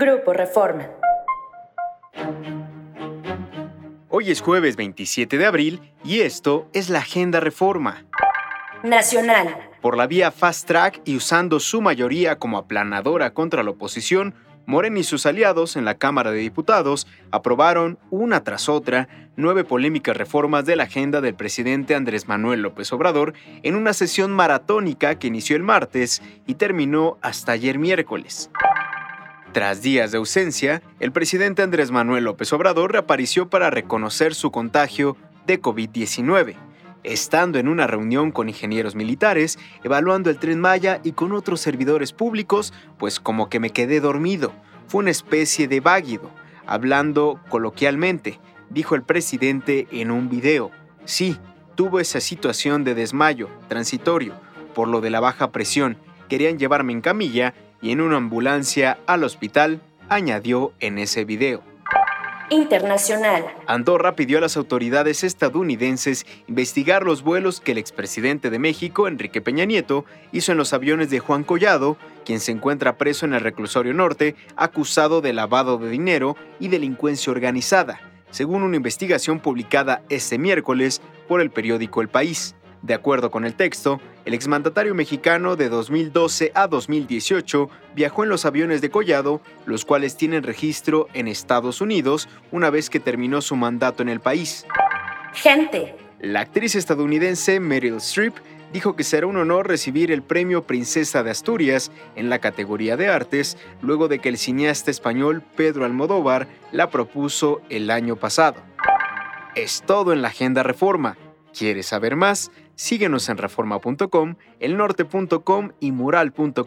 Grupo Reforma. Hoy es jueves 27 de abril y esto es la Agenda Reforma. Nacional. Por la vía Fast Track y usando su mayoría como aplanadora contra la oposición, Morena y sus aliados en la Cámara de Diputados aprobaron, una tras otra, nueve polémicas reformas de la agenda del presidente Andrés Manuel López Obrador en una sesión maratónica que inició el martes y terminó hasta ayer miércoles. Tras días de ausencia, el presidente Andrés Manuel López Obrador reapareció para reconocer su contagio de COVID-19 estando en una reunión con ingenieros militares, evaluando el tren Maya y con otros servidores públicos, pues como que me quedé dormido. Fue una especie de váguido. Hablando coloquialmente, dijo el presidente en un video. Sí, tuvo esa situación de desmayo transitorio por lo de la baja presión. Querían llevarme en camilla y en una ambulancia al hospital, añadió en ese video internacional. Andorra pidió a las autoridades estadounidenses investigar los vuelos que el expresidente de México, Enrique Peña Nieto, hizo en los aviones de Juan Collado, quien se encuentra preso en el reclusorio norte, acusado de lavado de dinero y delincuencia organizada, según una investigación publicada este miércoles por el periódico El País. De acuerdo con el texto, el exmandatario mexicano de 2012 a 2018 viajó en los aviones de Collado, los cuales tienen registro en Estados Unidos una vez que terminó su mandato en el país. Gente. La actriz estadounidense Meryl Streep dijo que será un honor recibir el premio Princesa de Asturias en la categoría de artes, luego de que el cineasta español Pedro Almodóvar la propuso el año pasado. Es todo en la Agenda Reforma. ¿Quieres saber más? Síguenos en reforma.com, elnorte.com y mural.com.mx.